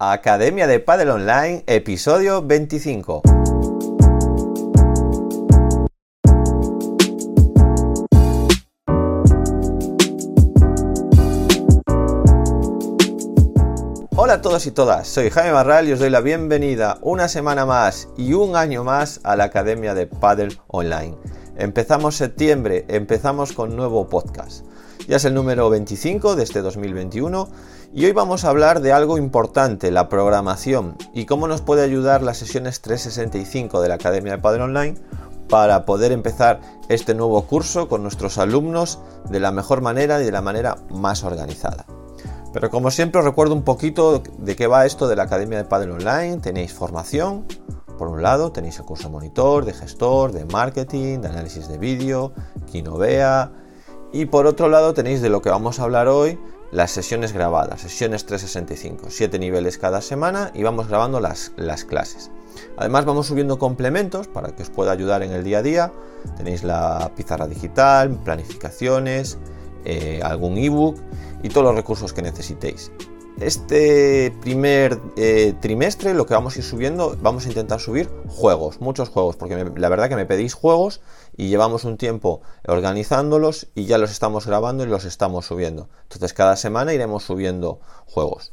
Academia de Padel Online, episodio 25. Hola a todos y todas, soy Jaime Barral y os doy la bienvenida una semana más y un año más a la Academia de Padel Online. Empezamos septiembre, empezamos con nuevo podcast. Ya es el número 25 de este 2021 y hoy vamos a hablar de algo importante, la programación y cómo nos puede ayudar las sesiones 365 de la Academia de Padre Online para poder empezar este nuevo curso con nuestros alumnos de la mejor manera y de la manera más organizada. Pero como siempre os recuerdo un poquito de qué va esto de la Academia de Padre Online. Tenéis formación, por un lado tenéis el curso monitor, de gestor, de marketing, de análisis de vídeo, Kinovea, y por otro lado tenéis de lo que vamos a hablar hoy, las sesiones grabadas, sesiones 365, 7 niveles cada semana y vamos grabando las, las clases. Además vamos subiendo complementos para que os pueda ayudar en el día a día. Tenéis la pizarra digital, planificaciones, eh, algún ebook y todos los recursos que necesitéis. Este primer eh, trimestre lo que vamos a ir subiendo, vamos a intentar subir juegos, muchos juegos, porque la verdad que me pedís juegos y llevamos un tiempo organizándolos y ya los estamos grabando y los estamos subiendo. Entonces cada semana iremos subiendo juegos.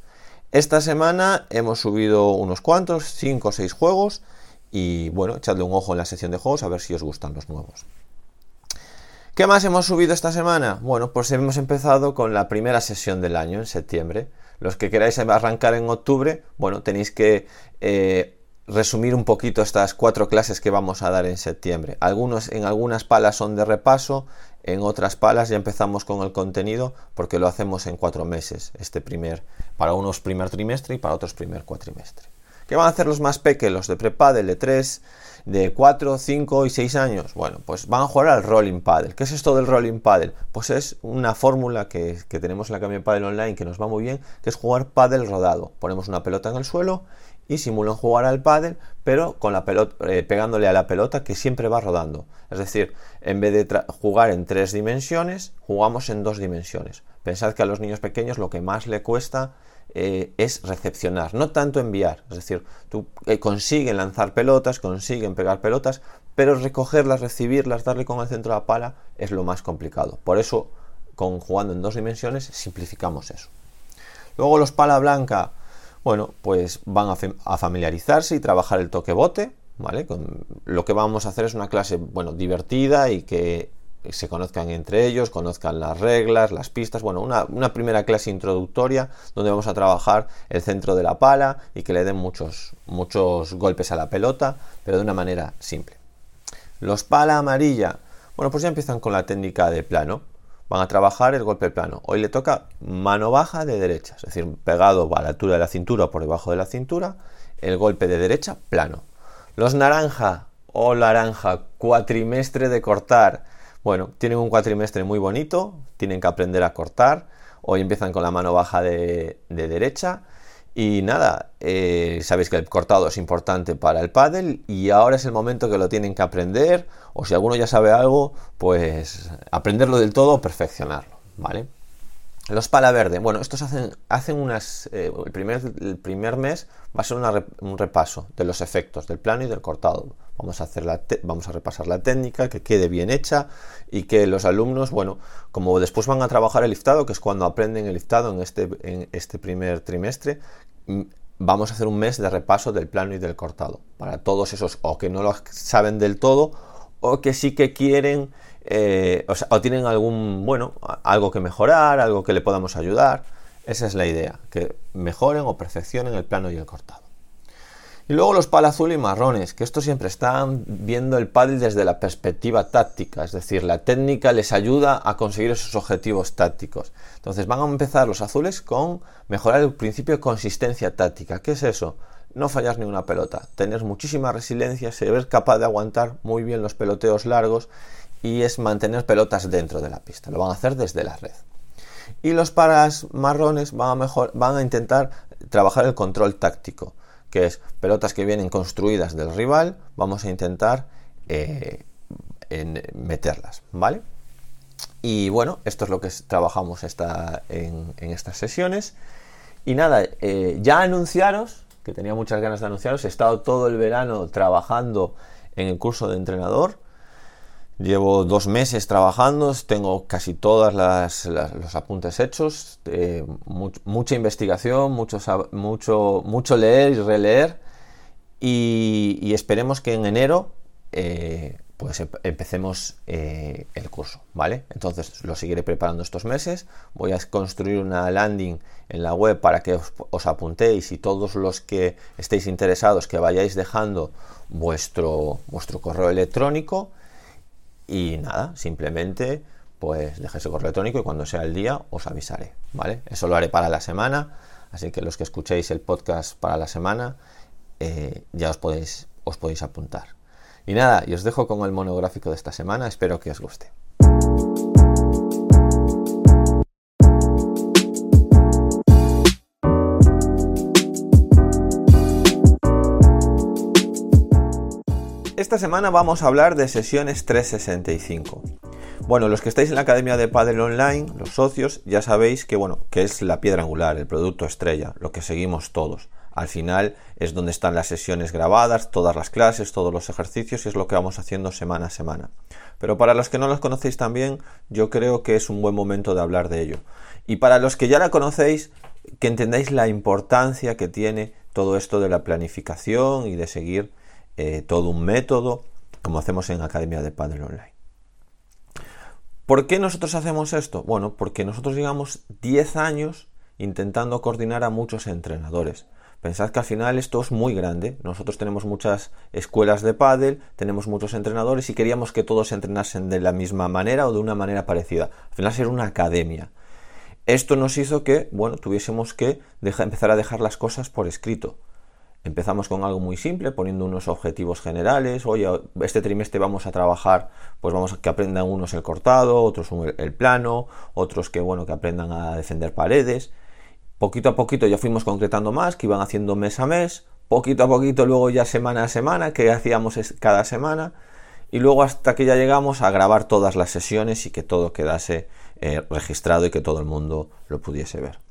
Esta semana hemos subido unos cuantos, 5 o 6 juegos y bueno, echadle un ojo en la sección de juegos a ver si os gustan los nuevos. ¿Qué más hemos subido esta semana? Bueno, pues hemos empezado con la primera sesión del año en septiembre. Los que queráis arrancar en octubre, bueno, tenéis que eh, resumir un poquito estas cuatro clases que vamos a dar en septiembre. Algunos, en algunas palas son de repaso, en otras palas ya empezamos con el contenido porque lo hacemos en cuatro meses, este primer, para unos primer trimestre y para otros primer cuatrimestre. ¿Qué van a hacer los más pequeños, los de prepadel, de 3, de 4, 5 y 6 años? Bueno, pues van a jugar al rolling paddle. ¿Qué es esto del rolling paddle? Pues es una fórmula que, tenemos en la Academia Paddle Online que nos va muy bien, que es jugar paddle rodado. Ponemos una pelota en el suelo y simulan jugar al pádel, pero con la pelota, eh, pegándole a la pelota que siempre va rodando. Es decir, en vez de jugar en tres dimensiones, jugamos en dos dimensiones. Pensad que a los niños pequeños lo que más le cuesta eh, es recepcionar, no tanto enviar. Es decir, tú, eh, consiguen lanzar pelotas, consiguen pegar pelotas, pero recogerlas, recibirlas, darle con el centro de la pala es lo más complicado. Por eso, con jugando en dos dimensiones, simplificamos eso. Luego los pala blanca bueno, pues van a, familiarizarse y trabajar el toque bote, ¿vale? lo que vamos a hacer es una clase, bueno, divertida y que se conozcan entre ellos, conozcan las reglas, las pistas, bueno, una, primera clase introductoria donde vamos a trabajar el centro de la pala y que le den muchos, muchos golpes a la pelota, pero de una manera simple. Los pala amarilla, bueno, pues ya empiezan con la técnica de plano van a trabajar el golpe plano. Hoy le toca mano baja de derecha, es decir, pegado a la altura de la cintura por debajo de la cintura, el golpe de derecha plano. Los naranja o naranja, cuatrimestre de cortar. Bueno, tienen un cuatrimestre muy bonito, tienen que aprender a cortar. Hoy empiezan con la mano baja de, de derecha y nada, eh, sabéis que el cortado es importante para el pádel y ahora es el momento que lo tienen que aprender o si alguno ya sabe algo, pues aprenderlo del todo o perfeccionarlo, ¿vale? Los pala verde, bueno, estos hacen, hacen unas, eh, el, primer, el, primer, mes va a ser un repaso de los efectos del plano y del cortado. Vamos a, hacer la vamos a repasar la técnica, que quede bien hecha y que los alumnos, bueno, como después van a trabajar el liftado, que es cuando aprenden el liftado en este, en este primer trimestre, mm, vamos a hacer un mes de repaso del plano y del cortado. Para todos esos o que no lo saben del todo o que sí que quieren eh, o, tienen algún, bueno, algo que mejorar, algo que le podamos ayudar. Esa es la idea, que mejoren o perfeccionen el plano y el cortado. Y luego los pal azul y marrones, que estos siempre están viendo el paddle desde la perspectiva táctica, es decir, la técnica les ayuda a conseguir esos objetivos tácticos. Entonces van a empezar los azules con mejorar el principio de consistencia táctica. ¿Qué es eso? No fallar ni una pelota, tener muchísima resiliencia, ser capaz de aguantar muy bien los peloteos largos y es mantener pelotas dentro de la pista. Lo van a hacer desde la red. Y los paras marrones van a, mejor, van a intentar trabajar el control táctico, que es pelotas que vienen construidas del rival, vamos a intentar eh, meterlas, ¿vale? Y bueno, esto es lo que trabajamos en, estas sesiones. Y nada, eh, ya anunciaros, que tenía muchas ganas de anunciaros, he estado todo el verano trabajando en el curso de entrenador. Llevo dos meses trabajando, tengo casi todos los apuntes hechos, eh, mucha investigación, mucho, mucho, leer y releer y, esperemos que en enero eh, pues empecemos eh, el curso, ¿vale? Entonces lo seguiré preparando estos meses, voy a construir una landing en la web para que os, os apuntéis y todos los que estéis interesados que vayáis dejando vuestro, vuestro correo electrónico y nada, simplemente pues dejéis el correo electrónico y cuando sea el día os avisaré, ¿vale? Eso lo haré para la semana, así que los que escuchéis el podcast para la semana eh, ya os podéis, os podéis apuntar. Y nada, y os dejo con el monográfico de esta semana, espero que os guste. Esta semana vamos a hablar de sesiones 365. Bueno, los que estáis en la Academia de Padel Online, los socios, ya sabéis que bueno, que es la piedra angular, el producto estrella, lo que seguimos todos. Al final es donde están las sesiones grabadas, todas las clases, todos los ejercicios y es lo que vamos haciendo semana a semana. Pero para los que no los conocéis también, yo creo que es un buen momento de hablar de ello. Y para los que ya la conocéis, que entendáis la importancia que tiene todo esto de la planificación y de seguir eh, todo un método, como hacemos en Academia de Padel Online. ¿Por qué nosotros hacemos esto? Bueno, porque nosotros llevamos 10 años intentando coordinar a muchos entrenadores. Pensad que al final esto es muy grande. Nosotros tenemos muchas escuelas de pádel, tenemos muchos entrenadores y queríamos que todos entrenasen de la misma manera o de una manera parecida. Al final ser una academia. Esto nos hizo que, bueno, tuviésemos que empezar a dejar las cosas por escrito. Empezamos con algo muy simple, poniendo unos objetivos generales. Oye, este trimestre vamos a trabajar, pues vamos a que aprendan unos el cortado, otros el plano, otros que bueno, que aprendan a defender paredes. Poquito a poquito ya fuimos concretando más, que iban haciendo mes a mes. Poquito a poquito luego ya semana a semana, que hacíamos cada semana. Y luego hasta que ya llegamos a grabar todas las sesiones y que todo quedase eh, registrado y que todo el mundo lo pudiese ver.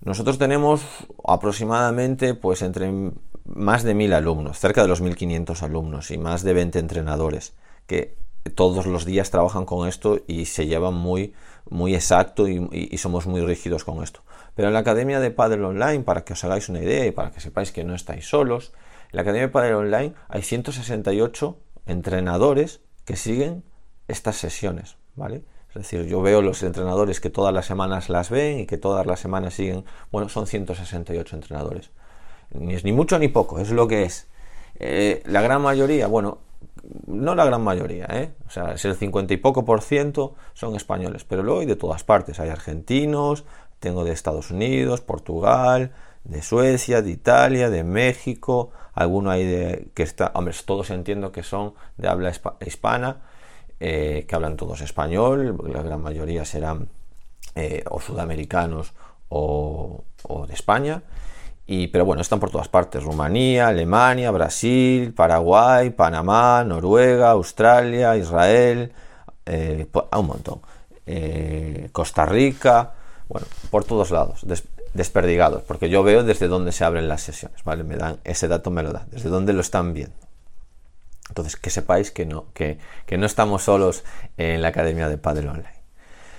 Nosotros tenemos aproximadamente pues entre más de mil alumnos, cerca de los 1500 alumnos y más de 20 entrenadores que todos los días trabajan con esto y se llevan muy, muy exacto y, somos muy rígidos con esto. Pero en la Academia de Padel Online, para que os hagáis una idea y para que sepáis que no estáis solos, en la Academia de Padel Online hay 168 entrenadores que siguen estas sesiones, ¿vale? Es decir, yo veo los entrenadores que todas las semanas las ven y que todas las semanas siguen. Bueno, son 168 entrenadores. Ni es ni mucho ni poco, es lo que es. Eh, la gran mayoría, bueno, no la gran mayoría, ¿eh? o sea, es el 50 y poco por ciento son españoles, pero luego hay de todas partes. Hay argentinos, tengo de Estados Unidos, Portugal, de Suecia, de Italia, de México, alguno hay de que está, hombre, todos entiendo que son de habla hispana eh, que hablan todos español, la gran mayoría serán eh, o sudamericanos o, de España. Y, pero bueno, están por todas partes, Rumanía, Alemania, Brasil, Paraguay, Panamá, Noruega, Australia, Israel, eh, un montón. Costa Rica, bueno, por todos lados, desperdigados, porque yo veo desde dónde se abren las sesiones, ¿vale? Me dan, ese dato me lo dan, desde dónde lo están viendo. Entonces, que sepáis que no, que, no estamos solos en la Academia de Padre Online.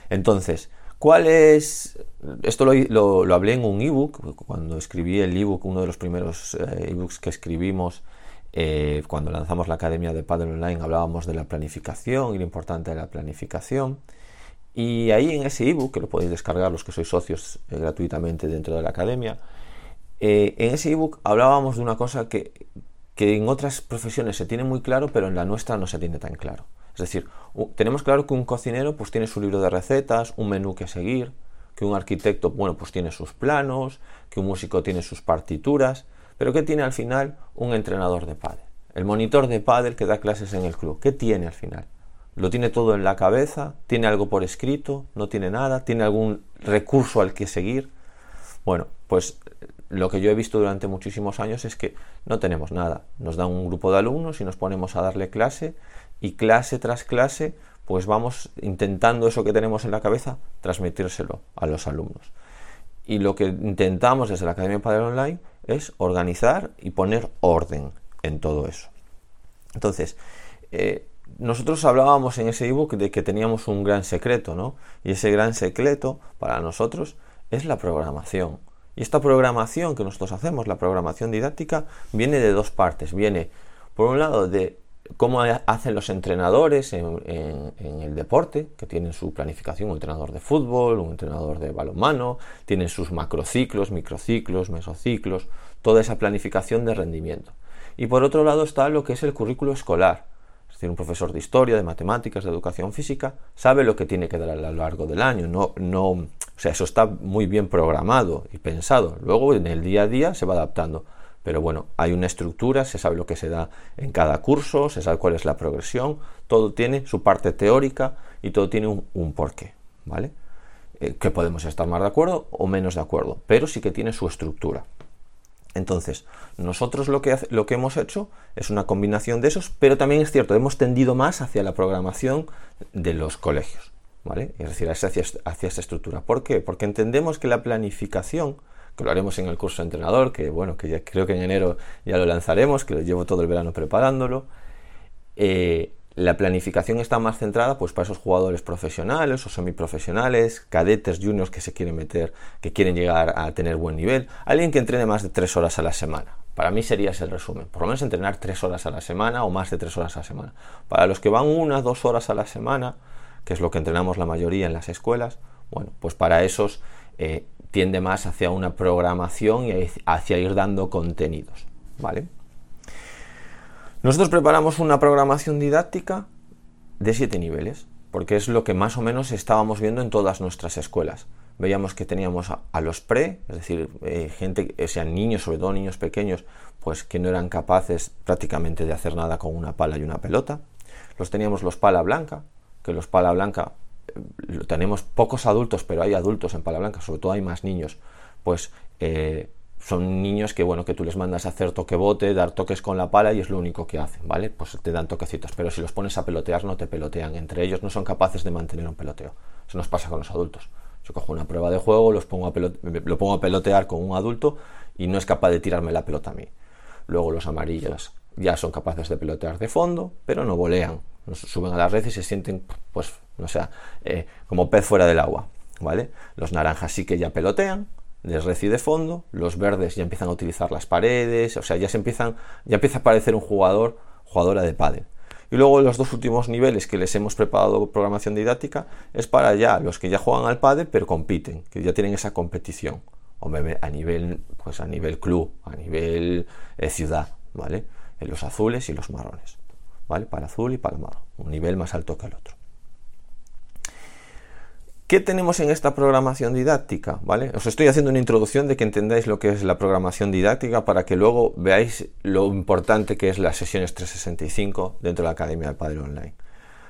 Entonces, ¿cuál es...? Esto lo, lo, hablé en un ebook, cuando escribí el ebook, uno de los primeros eh, ebooks que escribimos, eh, cuando lanzamos la Academia de Padre Online, hablábamos de la planificación y lo importante de la planificación. Y ahí en ese ebook, que lo podéis descargar los que sois socios eh, gratuitamente dentro de la Academia, en ese ebook hablábamos de una cosa que, que en otras profesiones se tiene muy claro, pero en la nuestra no se tiene tan claro. Es decir, tenemos claro que un cocinero pues tiene su libro de recetas, un menú que seguir, que un arquitecto, bueno, pues tiene sus planos, que un músico tiene sus partituras, pero ¿qué tiene al final un entrenador de pádel? El monitor de pádel que da clases en el club, ¿qué tiene al final? ¿Lo tiene todo en la cabeza? ¿Tiene algo por escrito? ¿No tiene nada? ¿Tiene algún recurso al que seguir? Bueno, pues lo que yo he visto durante muchísimos años es que no tenemos nada. Nos dan un grupo de alumnos y nos ponemos a darle clase y clase tras clase pues vamos intentando eso que tenemos en la cabeza transmitírselo a los alumnos. y lo que intentamos desde la Academia Padre Online es organizar y poner orden en todo eso. Entonces, eh, nosotros hablábamos en ese ebook de que teníamos un gran secreto, ¿no? Y ese gran secreto para nosotros es la programación. Y esta programación que nosotros hacemos, la programación didáctica, viene de dos partes. Viene, por un lado, de cómo hacen los entrenadores en, el deporte, que tienen su planificación, un entrenador de fútbol, un entrenador de balonmano, tienen sus macrociclos, microciclos, mesociclos, toda esa planificación de rendimiento. Y por otro lado está lo que es el currículo escolar, es decir, un profesor de historia, de matemáticas, de educación física, sabe lo que tiene que dar a lo largo del año. No, no, o sea, eso está muy bien programado y pensado. Luego en el día a día se va adaptando. Pero bueno, hay una estructura, se sabe lo que se da en cada curso, se sabe cuál es la progresión, todo tiene su parte teórica y todo tiene un, porqué, ¿vale? Eh, que podemos estar más de acuerdo o menos de acuerdo, pero sí que tiene su estructura. Entonces, nosotros lo que, lo que hemos hecho es una combinación de esos, pero también es cierto, hemos tendido más hacia la programación de los colegios, ¿vale? Es decir, hacia, hacia esa estructura. ¿Por qué? Porque entendemos que la planificación, que lo haremos en el curso de entrenador, que bueno, que ya creo que en enero ya lo lanzaremos, que lo llevo todo el verano preparándolo, eh, la planificación está más centrada pues para esos jugadores profesionales o semiprofesionales, cadetes, juniors que se quieren meter, que quieren llegar a tener buen nivel, alguien que entrene más de tres horas a la semana. Para mí sería ese el resumen, por lo menos entrenar tres horas a la semana o más de tres horas a la semana. Para los que van una, dos horas a la semana, que es lo que entrenamos la mayoría en las escuelas, bueno, pues para esos eh, tiende más hacia una programación y hacia ir dando contenidos, ¿vale? Nosotros preparamos una programación didáctica de siete niveles, porque es lo que más o menos estábamos viendo en todas nuestras escuelas. Veíamos que teníamos a, los pre, es decir, eh, gente, o sea, niños, sobre todo niños pequeños, pues que no eran capaces prácticamente de hacer nada con una pala y una pelota. Los teníamos los pala blanca, que los pala blanca eh, tenemos pocos adultos, pero hay adultos en pala blanca, sobre todo hay más niños, pues eh, son niños que bueno que tú les mandas a hacer toque bote, dar toques con la pala y es lo único que hacen, ¿vale? Pues te dan toquecitos, pero si los pones a pelotear no te pelotean, entre ellos no son capaces de mantener un peloteo. Eso nos pasa con los adultos. Yo cojo una prueba de juego, los pongo a lo pongo a pelotear con un adulto y no es capaz de tirarme la pelota a mí. Luego los amarillos ya son capaces de pelotear de fondo, pero no volean. Suben a la red y se sienten, pues, no sé, eh, como pez fuera del agua, ¿vale? Los naranjas sí que ya pelotean, les recibe fondo, los verdes ya empiezan a utilizar las paredes, o sea, ya se empiezan, ya empieza a parecer un jugador, jugadora de pádel. Y luego los dos últimos niveles que les hemos preparado programación didáctica es para ya los que ya juegan al pádel pero compiten, que ya tienen esa competición. a nivel, pues a nivel club, a nivel eh, ciudad, ¿vale? En los azules y los marrones, ¿vale? Para azul y para marrón, un nivel más alto que el otro. ¿Qué tenemos en esta programación didáctica? ¿Vale? Os estoy haciendo una introducción de que entendáis lo que es la programación didáctica para que luego veáis lo importante que es las sesiones 365 dentro de la Academia del Padre Online.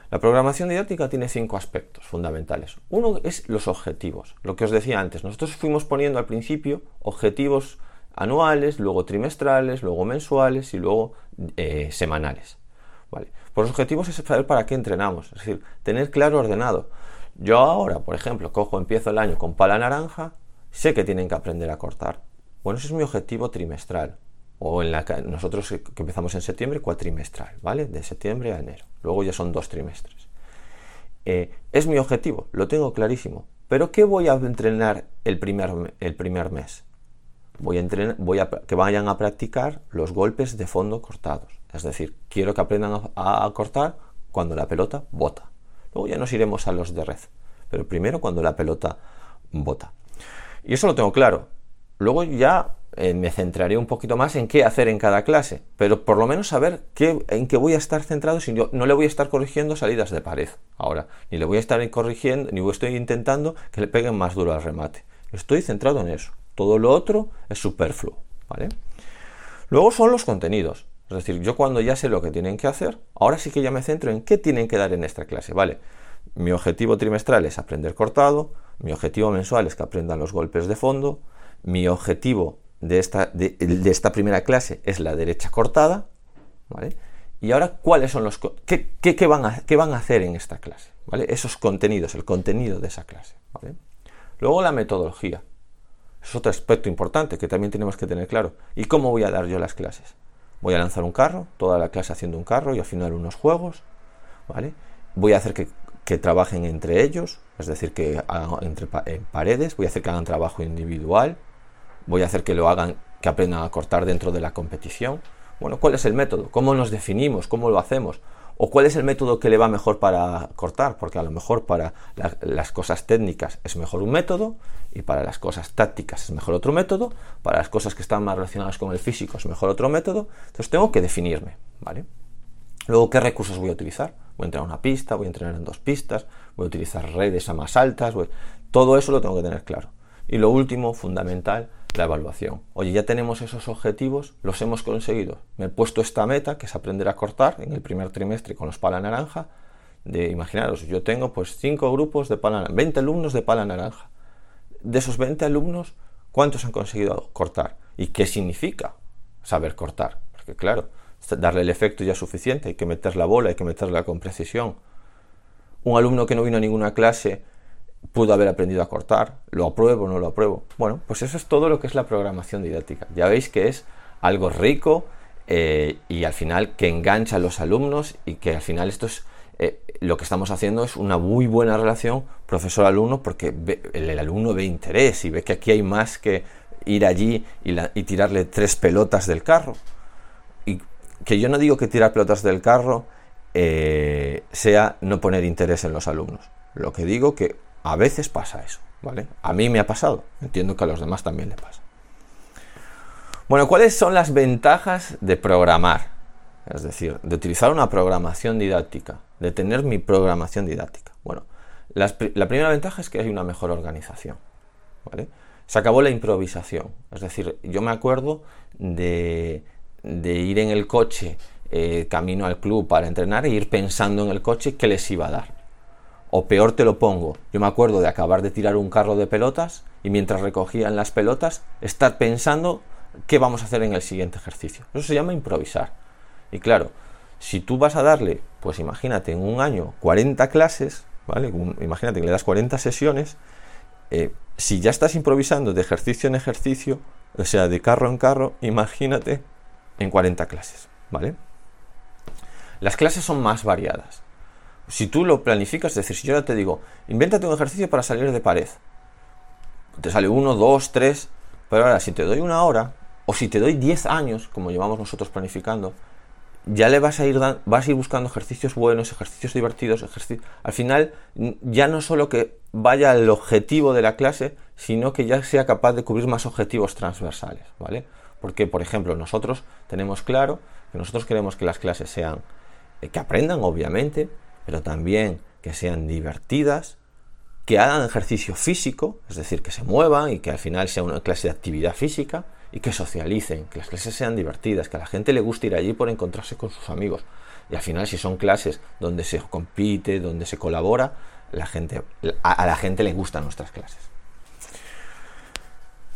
La programación didáctica tiene cinco aspectos fundamentales. Uno es los objetivos, lo que os decía antes. Nosotros fuimos poniendo al principio objetivos anuales, luego trimestrales, luego mensuales y luego eh, semanales. ¿vale? Por los objetivos es saber para qué entrenamos, es decir, tener claro ordenado. Yo ahora, por ejemplo, cojo, empiezo el año con pala naranja, sé que tienen que aprender a cortar. Bueno, ese es mi objetivo trimestral. O en la nosotros que empezamos en septiembre, cuatrimestral, ¿vale? De septiembre a enero. Luego ya son dos trimestres. Eh, es mi objetivo, lo tengo clarísimo. Pero ¿qué voy a entrenar el primer, el primer mes? Voy a, entrenar, voy a que vayan a practicar los golpes de fondo cortados. Es decir, quiero que aprendan a cortar cuando la pelota bota. Luego ya nos iremos a los de red. Pero primero cuando la pelota bota. Y eso lo tengo claro. Luego ya eh, me centraré un poquito más en qué hacer en cada clase. Pero por lo menos saber qué, en qué voy a estar centrado si yo no le voy a estar corrigiendo salidas de pared. Ahora, ni le voy a estar corrigiendo, ni estoy intentando que le peguen más duro al remate. Estoy centrado en eso. Todo lo otro es superfluo. ¿vale? Luego son los contenidos. Es decir, yo cuando ya sé lo que tienen que hacer, ahora sí que ya me centro en qué tienen que dar en esta clase. Vale, mi objetivo trimestral es aprender cortado, mi objetivo mensual es que aprendan los golpes de fondo, mi objetivo de esta, de, esta primera clase es la derecha cortada, ¿vale? Y ahora, ¿cuáles son los... Qué, qué, van a, qué van a hacer en esta clase? ¿Vale? Esos contenidos, el contenido de esa clase, ¿vale? Luego la metodología. Es otro aspecto importante que también tenemos que tener claro. ¿Y cómo voy a dar yo las clases? Voy a lanzar un carro, toda la clase haciendo un carro y al final unos juegos, ¿vale? Voy a hacer que, trabajen entre ellos, es decir, que hagan entre en paredes, voy a hacer que hagan trabajo individual, voy a hacer que lo hagan, que aprendan a cortar dentro de la competición. Bueno, ¿cuál es el método? ¿Cómo nos definimos? ¿Cómo lo hacemos? ¿O cuál es el método que le va mejor para cortar? Porque a lo mejor para las cosas técnicas es mejor un método y para las cosas tácticas es mejor otro método, para las cosas que están más relacionadas con el físico es mejor otro método. Entonces tengo que definirme, ¿vale? Luego, ¿qué recursos voy a utilizar? Voy a entrenar una pista, voy a entrenar en dos pistas, voy a utilizar redes a más altas, todo eso lo tengo que tener claro. Y lo último, fundamental, la evaluación. Oye, ya tenemos esos objetivos, los hemos conseguido. Me he puesto esta meta, que es aprender a cortar en el primer trimestre con los pala naranja. De, imaginaros, yo tengo pues 5 grupos de pala naranja, 20 alumnos de pala naranja. De esos 20 alumnos, ¿cuántos han conseguido cortar? ¿Y qué significa saber cortar? Porque claro, darle el efecto ya es suficiente, hay que meter la bola, hay que meterla con precisión. Un alumno que no vino a ninguna clase pudo haber aprendido a cortar, lo apruebo o no lo apruebo. Bueno, pues eso es todo lo que es la programación didáctica. Ya veis que es algo rico eh, y al final que engancha a los alumnos y que al final esto es eh, lo que estamos haciendo es una muy buena relación profesor-alumno porque el, alumno ve interés y ve que aquí hay más que ir allí y, tirarle tres pelotas del carro. Y que yo no digo que tirar pelotas del carro eh, sea no poner interés en los alumnos. Lo que digo que a veces pasa eso, ¿vale? A mí me ha pasado, entiendo que a los demás también le pasa. Bueno, ¿cuáles son las ventajas de programar? Es decir, de utilizar una programación didáctica, de tener mi programación didáctica. Bueno, la primera ventaja es que hay una mejor organización, ¿vale? Se acabó la improvisación, es decir, yo me acuerdo de, ir en el coche eh, camino al club para entrenar e ir pensando en el coche qué les iba a dar. O peor te lo pongo, yo me acuerdo de acabar de tirar un carro de pelotas y mientras recogían las pelotas, estar pensando qué vamos a hacer en el siguiente ejercicio. Eso se llama improvisar. Y claro, si tú vas a darle, pues imagínate, en un año 40 clases, ¿vale? Imagínate que le das 40 sesiones, eh, si ya estás improvisando de ejercicio en ejercicio, o sea, de carro en carro, imagínate en 40 clases, ¿vale? Las clases son más variadas. Si tú lo planificas, es decir, si yo ya te digo, invéntate un ejercicio para salir de pared. Te sale uno, dos, tres. Pero ahora, si te doy una hora, o si te doy diez años, como llevamos nosotros planificando, ya le vas a ir, vas a ir buscando ejercicios buenos, ejercicios divertidos, al final ya no solo que vaya al objetivo de la clase, sino que ya sea capaz de cubrir más objetivos transversales, ¿vale? Porque, por ejemplo, nosotros tenemos claro que nosotros queremos que las clases sean, eh, que aprendan, obviamente, pero también que sean divertidas, que hagan ejercicio físico, es decir, que se muevan y que al final sea una clase de actividad física y que socialicen, que las clases sean divertidas, que a la gente le guste ir allí por encontrarse con sus amigos. Y al final, si son clases donde se compite, donde se colabora, la gente, a, la gente le gustan nuestras clases.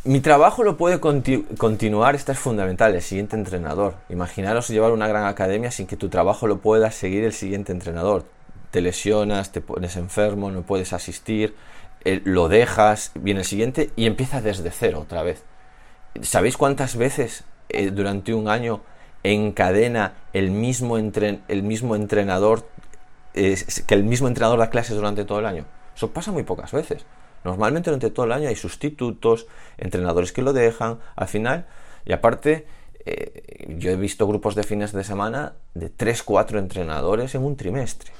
Mi trabajo lo puede continuar, esto es fundamental, el siguiente entrenador. Imaginaros llevar una gran academia sin que tu trabajo lo pueda seguir el siguiente entrenador te lesionas, te pones enfermo, no puedes asistir, eh, lo dejas, viene el siguiente y empieza desde cero otra vez. ¿Sabéis cuántas veces eh, durante un año encadena el mismo, el mismo entrenador, que el mismo entrenador da clases durante todo el año? Eso pasa muy pocas veces. Normalmente durante todo el año hay sustitutos, entrenadores que lo dejan, al final, y aparte, eh, yo he visto grupos de fines de semana de 3, 4 entrenadores en un trimestre.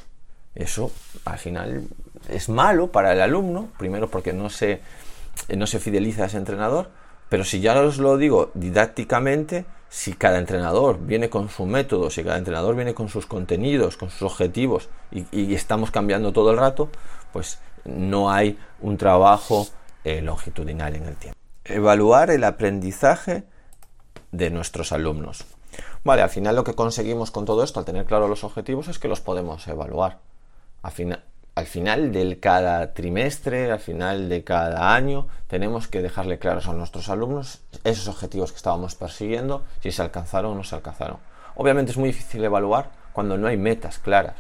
Eso al final es malo para el alumno, primero porque no se, no se fideliza a ese entrenador, pero si ya os lo digo didácticamente, si cada entrenador viene con su método, si cada entrenador viene con sus contenidos, con sus objetivos y, estamos cambiando todo el rato, pues no hay un trabajo eh, longitudinal en el tiempo. Evaluar el aprendizaje de nuestros alumnos. Vale, al final lo que conseguimos con todo esto, al tener claro los objetivos, es que los podemos evaluar al final del cada trimestre, al final de cada año, tenemos que dejarle claros a nuestros alumnos esos objetivos que estábamos persiguiendo, si se alcanzaron o no se alcanzaron. Obviamente es muy difícil evaluar cuando no hay metas claras.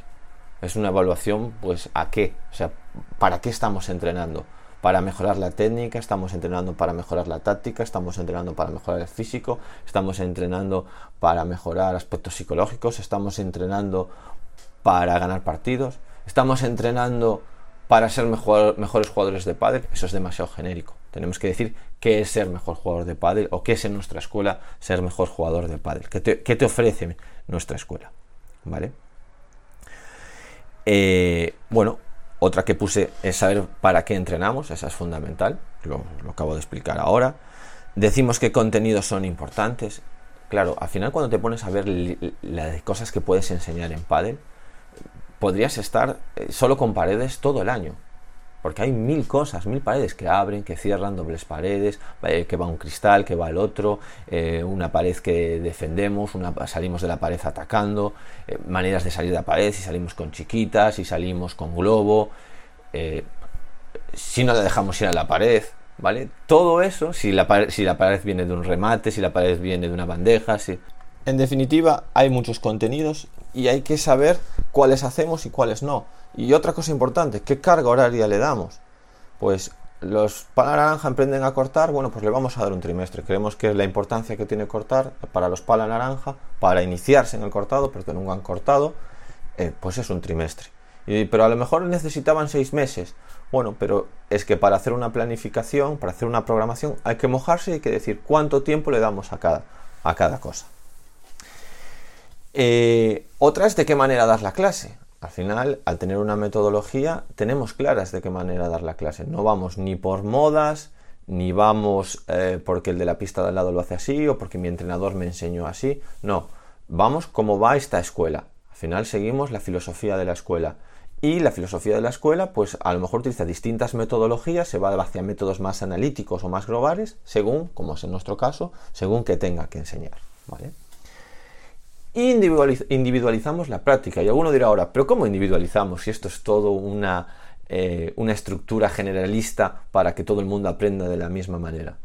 Es una evaluación, pues, ¿a qué? O sea, ¿para qué estamos entrenando? para mejorar la técnica, estamos entrenando para mejorar la táctica, estamos entrenando para mejorar el físico, estamos entrenando para mejorar aspectos psicológicos, estamos entrenando para ganar partidos, estamos entrenando para ser mejores jugadores de pádel, eso es demasiado genérico. Tenemos que decir qué es ser mejor jugador de pádel o qué es en nuestra escuela ser mejor jugador de pádel. ¿Qué te, ofrece nuestra escuela? ¿Vale? Eh, bueno, otra que puse es saber para qué entrenamos, esa es fundamental, lo, acabo de explicar ahora. Decimos qué contenidos son importantes. Claro, al final cuando te pones a ver las cosas que puedes enseñar en pádel, podrías estar eh, solo con paredes todo el año. Porque hay mil cosas, mil paredes que abren, que cierran, dobles paredes, que va un cristal, que va el otro, eh, una pared que defendemos, una, salimos de la pared atacando, eh, maneras de salir de la pared, si salimos con chiquitas, si salimos con globo, si no la dejamos ir a la pared, ¿vale? Todo eso, si la, si la pared viene de un remate, si la pared viene de una bandeja, si... En definitiva, hay muchos contenidos y hay que saber cuáles hacemos y cuáles no. Y otra cosa importante, ¿qué carga horaria le damos? Pues los pala naranja emprenden a cortar, bueno, pues le vamos a dar un trimestre. Creemos que la importancia que tiene cortar para los pala naranja, para iniciarse en el cortado, porque nunca han cortado, eh, pues es un trimestre. Y, pero a lo mejor necesitaban seis meses. Bueno, pero es que para hacer una planificación, para hacer una programación, hay que mojarse y hay que decir cuánto tiempo le damos a cada, a cada cosa. Eh, otra es de qué manera dar la clase. Al final, al tener una metodología, tenemos claras de qué manera dar la clase. No vamos ni por modas, ni vamos eh, porque el de la pista de al lado lo hace así o porque mi entrenador me enseñó así. No, vamos como va esta escuela. Al final seguimos la filosofía de la escuela. Y la filosofía de la escuela, pues a lo mejor utiliza distintas metodologías, se va hacia métodos más analíticos o más globales, según, como es en nuestro caso, según que tenga que enseñar. ¿vale? Individualizamos la práctica. Y alguno dirá ahora, pero ¿cómo individualizamos si esto es todo una, eh, una estructura generalista para que todo el mundo aprenda de la misma manera?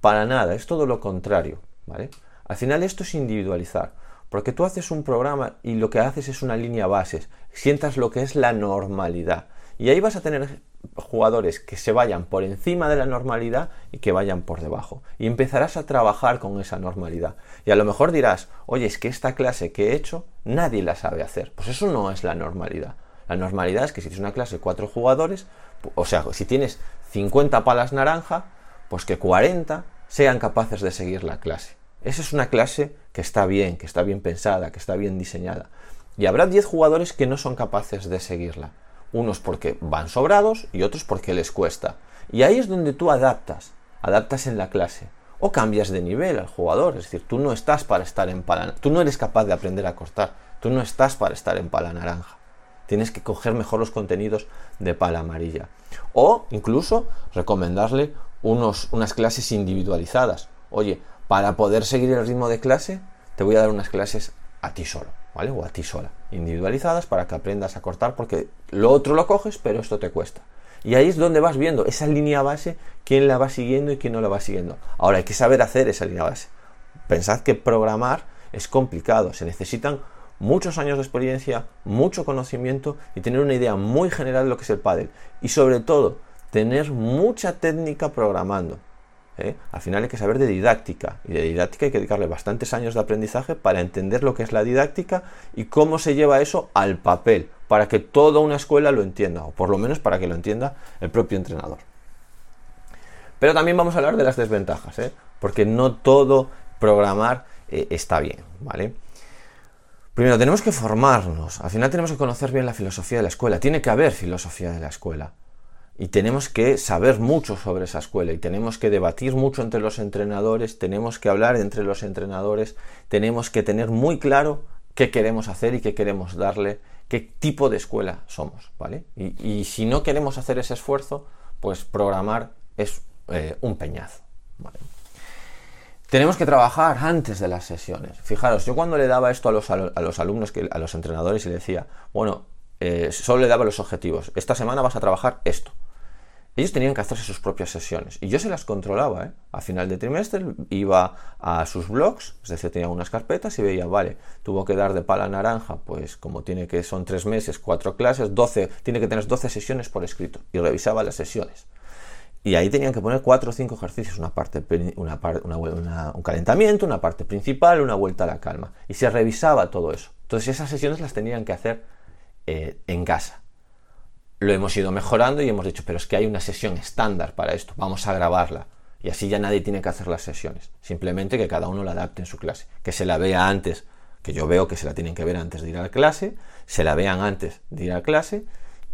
Para nada, es todo lo contrario. ¿vale? Al final esto es individualizar. Porque tú haces un programa y lo que haces es una línea base, sientas lo que es la normalidad. Y ahí vas a tener jugadores que se vayan por encima de la normalidad y que vayan por debajo. Y empezarás a trabajar con esa normalidad. Y a lo mejor dirás, oye, es que esta clase que he hecho nadie la sabe hacer. Pues eso no es la normalidad. La normalidad es que si tienes una clase de cuatro jugadores, o sea, si tienes 50 palas naranja, pues que 40 sean capaces de seguir la clase. Esa es una clase que está bien, que está bien pensada, que está bien diseñada. Y habrá 10 jugadores que no son capaces de seguirla. Unos porque van sobrados y otros porque les cuesta. Y ahí es donde tú adaptas, adaptas en la clase. O cambias de nivel al jugador, es decir, tú no estás para estar en pala, tú no eres capaz de aprender a cortar, tú no estás para estar en pala naranja. Tienes que coger mejor los contenidos de pala amarilla. O incluso recomendarle unos, unas clases individualizadas. Oye, para poder seguir el ritmo de clase, te voy a dar unas clases a ti solo. ¿Vale? O a ti sola, individualizadas para que aprendas a cortar porque lo otro lo coges, pero esto te cuesta. Y ahí es donde vas viendo esa línea base, quién la va siguiendo y quién no la va siguiendo. Ahora hay que saber hacer esa línea base. Pensad que programar es complicado, se necesitan muchos años de experiencia, mucho conocimiento y tener una idea muy general de lo que es el pádel. Y sobre todo, tener mucha técnica programando. ¿Eh? Al final hay que saber de didáctica y de didáctica hay que dedicarle bastantes años de aprendizaje para entender lo que es la didáctica y cómo se lleva eso al papel, para que toda una escuela lo entienda, o por lo menos para que lo entienda el propio entrenador. Pero también vamos a hablar de las desventajas, ¿eh? porque no todo programar eh, está bien, ¿vale? Primero, tenemos que formarnos. Al final tenemos que conocer bien la filosofía de la escuela. Tiene que haber filosofía de la escuela y tenemos que saber mucho sobre esa escuela y tenemos que debatir mucho entre los entrenadores, tenemos que hablar entre los entrenadores, tenemos que tener muy claro qué queremos hacer y qué queremos darle, qué tipo de escuela somos, ¿vale? Y, si no queremos hacer ese esfuerzo, pues programar es eh, un peñazo, Tenemos que trabajar antes de las sesiones. Fijaros, yo cuando le daba esto a los, a los alumnos, a los entrenadores y le decía, bueno, eh, solo le daba los objetivos. Esta semana vas a trabajar esto. Ellos tenían que hacerse sus propias sesiones y yo se las controlaba. ¿eh? A final de trimestre iba a sus blogs, es decir, tenía unas carpetas y veía, vale, tuvo que dar de pala naranja, pues como tiene que son tres meses, cuatro clases, 12, tiene que tener 12 sesiones por escrito y revisaba las sesiones. Y ahí tenían que poner cuatro o cinco ejercicios, una parte, una, un calentamiento, una parte principal, una vuelta a la calma. Y se revisaba todo eso. Entonces esas sesiones las tenían que hacer eh, en casa. Lo hemos ido mejorando y hemos dicho, pero es que hay una sesión estándar para esto, vamos a grabarla. Y así ya nadie tiene que hacer las sesiones. Simplemente que cada uno la adapte en su clase. Que se la vea antes, que yo veo que se la tienen que ver antes de ir a la clase, se la vean antes de ir a clase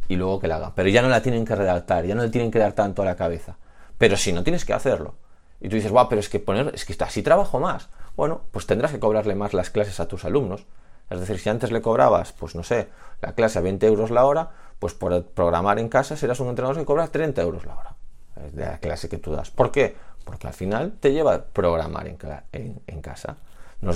y luego que la hagan. Pero ya no la tienen que redactar, ya no le tienen que dar tanto a la cabeza. Pero si no tienes que hacerlo. Y tú dices, guau, pero es que poner, es que así trabajo más. Bueno, pues tendrás que cobrarle más las clases a tus alumnos. Es decir, si antes le cobrabas, pues no sé, la clase a 20 euros la hora, pues por programar en casa serás un entrenador que cobra 30 euros la hora de la clase que tú das. ¿Por qué? Porque al final te lleva a programar en, en, casa. No,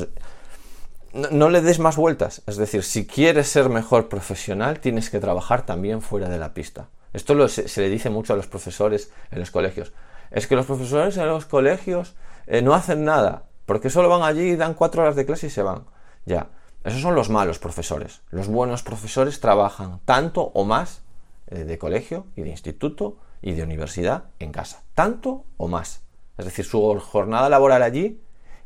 no, le des más vueltas. Es decir, si quieres ser mejor profesional, tienes que trabajar también fuera de la pista. Esto se, le dice mucho a los profesores en los colegios. Es que los profesores en los colegios eh, no hacen nada, porque solo van allí, dan cuatro horas de clase y se van. Ya, esos son los malos profesores. Los buenos profesores trabajan tanto o más eh, de colegio y de instituto y de universidad en casa. Tanto o más. Es decir, su jornada laboral allí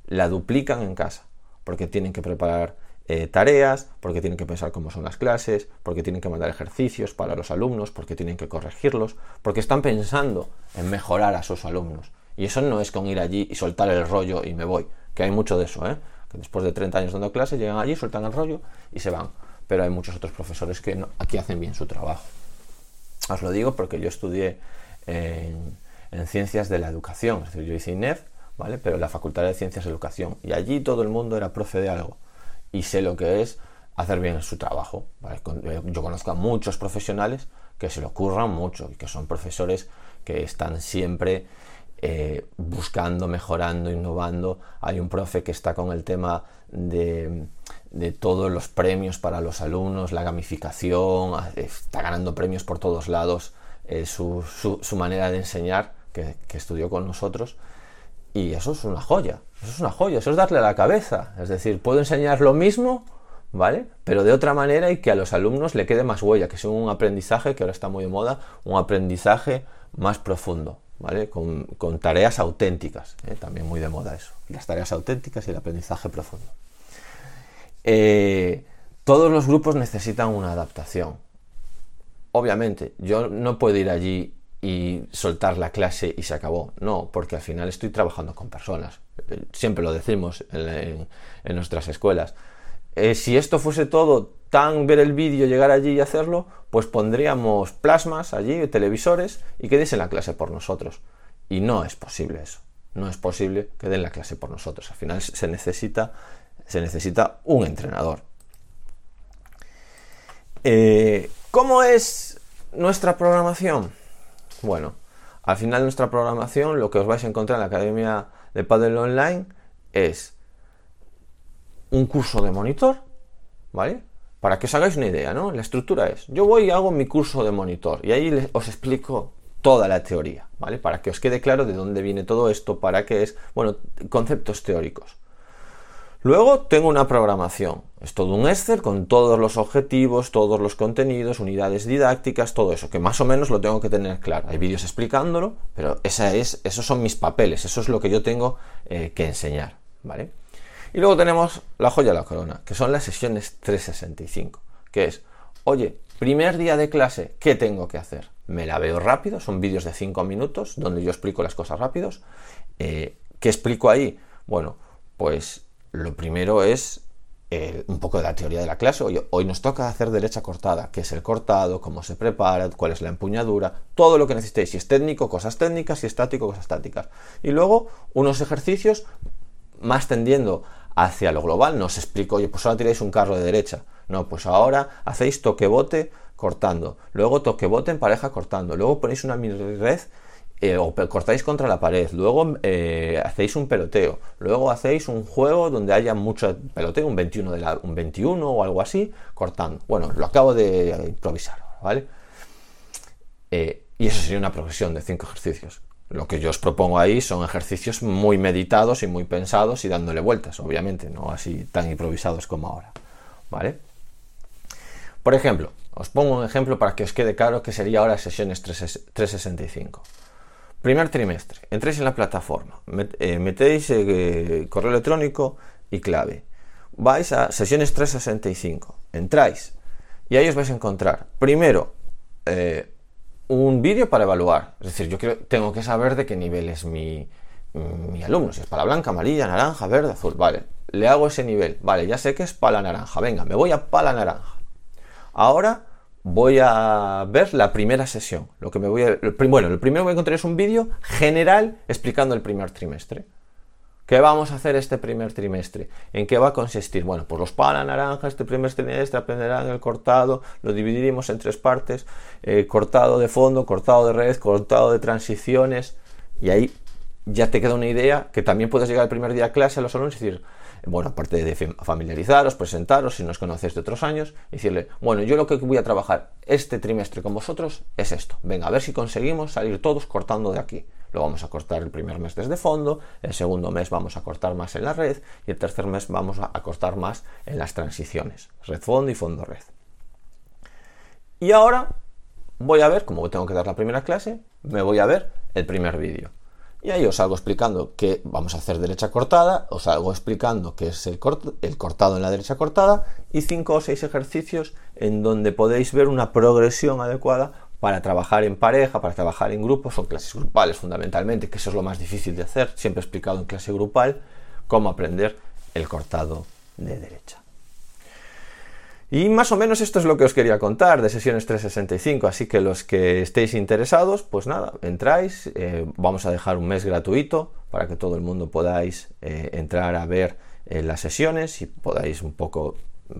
la duplican en casa porque tienen que preparar eh, tareas, porque tienen que pensar cómo son las clases, porque tienen que mandar ejercicios para los alumnos, porque tienen que corregirlos, porque están pensando en mejorar a sus alumnos. Y eso no es con ir allí y soltar el rollo y me voy, que hay mucho de eso, ¿eh? Que después de 30 años dando clases llegan allí, sueltan el rollo y se van. Pero hay muchos otros profesores que aquí hacen bien su trabajo. Os lo digo porque yo estudié en, en ciencias de la educación, es decir, yo hice INEF ¿vale? Pero en la Facultad de Ciencias de Educación. Y allí todo el mundo era profe de algo. Y sé lo que es hacer bien su trabajo. Eh, yo conozco a muchos profesionales que se lo curran mucho y que son profesores que están siempre eh, buscando, mejorando, innovando. Hay un profe que está con el tema de, todos los premios para los alumnos, la gamificación, está ganando premios por todos lados, eh, su, manera de enseñar, que estudió con nosotros. Y eso es una joya, eso es una joya, eso es darle a la cabeza. Es decir, puedo enseñar lo mismo, ¿vale? Pero de otra manera y que a los alumnos le quede más huella, que sea un aprendizaje, que ahora está muy de moda, un aprendizaje más profundo, ¿vale? Con, tareas auténticas, ¿eh? también muy de moda eso, las tareas auténticas y el aprendizaje profundo. Eh, todos los grupos necesitan una adaptación. Obviamente, yo no puedo ir allí y soltar la clase y se acabó. No, porque al final estoy trabajando con personas. Eh, siempre lo decimos en, nuestras escuelas. Si esto fuese todo ver el vídeo, llegar allí y hacerlo, pues pondríamos plasmas allí, televisores, y que en la clase por nosotros. Y no es posible eso. No es posible que den la clase por nosotros. Al final se necesita, se necesita un entrenador. Eh, ¿Cómo es nuestra programación? Bueno, al final nuestra programación lo que os vais a encontrar en la Academia de Padel Online es un curso de monitor, ¿vale? Para que os hagáis una idea, ¿no? La estructura es, yo voy y hago mi curso de monitor y ahí os explico toda la teoría, ¿vale? Para que os quede claro de dónde viene todo esto, para qué es, bueno, conceptos teóricos. Luego tengo una programación. Es todo un Excel con todos los objetivos, todos los contenidos, unidades didácticas, todo eso, que más o menos lo tengo que tener claro. Hay vídeos explicándolo, pero esa es, esos son mis papeles, eso es lo que yo tengo eh, que enseñar. ¿vale? Y luego tenemos la joya de la corona, que son las sesiones 365, que es, oye, primer día de clase, ¿qué tengo que hacer? Me la veo rápido, son vídeos de 5 minutos donde yo explico las cosas rápidos. Eh, ¿Qué explico ahí? Bueno, pues lo primero es eh, un poco de la teoría de la clase. Hoy, hoy, nos toca hacer derecha cortada, qué es el cortado, cómo se prepara, cuál es la empuñadura, todo lo que necesitéis. Si es técnico, cosas técnicas, si es estático, cosas estáticas. Y luego unos ejercicios más tendiendo hacia lo global. No os explico, oye, pues ahora tiráis un carro de derecha. No, pues ahora hacéis toque bote cortando, luego toque bote en pareja cortando, luego ponéis una mini eh, o cortáis contra la pared, luego eh, hacéis un peloteo, luego hacéis un juego donde haya mucho peloteo, un 21, de la, un 21 o algo así, cortando. Bueno, lo acabo de improvisar, ¿vale? Eh, y eso sería una progresión de 5 ejercicios. Lo que yo os propongo ahí son ejercicios muy meditados y muy pensados y dándole vueltas, obviamente, no así tan improvisados como ahora, ¿vale? Por ejemplo, os pongo un ejemplo para que os quede claro que sería ahora sesiones 365. Primer trimestre, entréis en la plataforma, eh, metéis eh, correo electrónico y clave. Vais a sesiones 365, entráis y ahí os vais a encontrar, primero, eh, un vídeo para evaluar. Es decir, yo tengo que saber de qué nivel es mi, mi alumno, si es para blanca, amarilla, naranja, verde, azul. Vale, le hago ese nivel. Vale, ya sé que es pala naranja. Venga, me voy a pala naranja. Ahora voy a ver la primera sesión. Lo que me voy a, bueno, lo primero que voy a encontrar es un vídeo general explicando el primer trimestre. ¿Qué vamos a hacer este primer trimestre? ¿En qué va a consistir? Bueno, pues los pala naranja, este primer trimestre aprenderán el cortado, lo dividiremos en tres partes, eh, cortado de fondo, cortado de red, cortado de transiciones, y ahí ya te queda una idea que también puedes llegar el primer día a clase a los alumnos y decir, bueno, aparte de familiarizaros, presentaros, si nos conocéis de otros años, decirle, bueno, yo lo que voy a trabajar este trimestre con vosotros es esto. Venga, a ver si conseguimos salir todos cortando de aquí. Lo vamos a cortar el primer mes desde fondo, el segundo mes vamos a cortar más en la red y el tercer mes vamos a cortar más en las transiciones, red fondo y fondo red. Y ahora voy a ver, como tengo que dar la primera clase, me voy a ver el primer vídeo. Y ahí os salgo explicando que vamos a hacer derecha cortada, os salgo explicando qué es el, el cortado en la derecha cortada y cinco o seis ejercicios en donde podéis ver una progresión adecuada para trabajar en pareja, para trabajar en grupos, son clases grupales fundamentalmente, que eso es lo más difícil de hacer, siempre he explicado en clase grupal cómo aprender el cortado de derecha. Y más o menos esto es lo que os quería contar de sesiones 365, así que los que estéis interesados, pues nada, entráis, eh, vamos a dejar un mes gratuito para que todo el mundo podáis eh, entrar a ver eh, las sesiones y podáis un poco,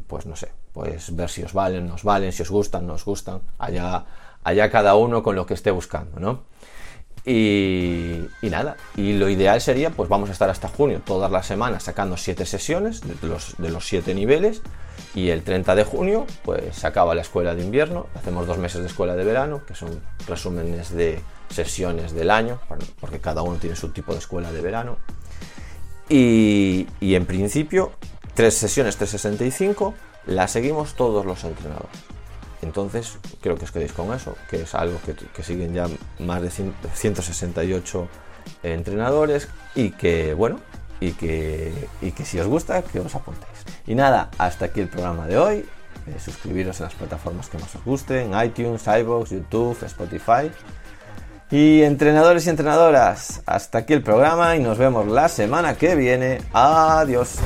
pues no sé, pues ver si os valen, nos valen, si os gustan, nos gustan, allá, allá cada uno con lo que esté buscando, ¿no? Y, nada, y lo ideal sería, pues vamos a estar hasta junio, todas las semanas sacando siete sesiones de los, de los siete niveles y el 30 de junio pues se acaba la escuela de invierno, hacemos dos meses de escuela de verano, que son resúmenes de sesiones del año, porque cada uno tiene su tipo de escuela de verano. Y, y en principio, tres sesiones 365 las seguimos todos los entrenadores. Entonces, creo que os quedéis con eso, que es algo que, siguen ya más de 168 entrenadores y que, bueno, y que, y que si os gusta, que os apuntéis. Y nada, hasta aquí el programa de hoy. Eh, suscribiros a las plataformas que más os gusten, iTunes, iVoox, YouTube, Spotify. Y entrenadores y entrenadoras, hasta aquí el programa y nos vemos la semana que viene. Adiós.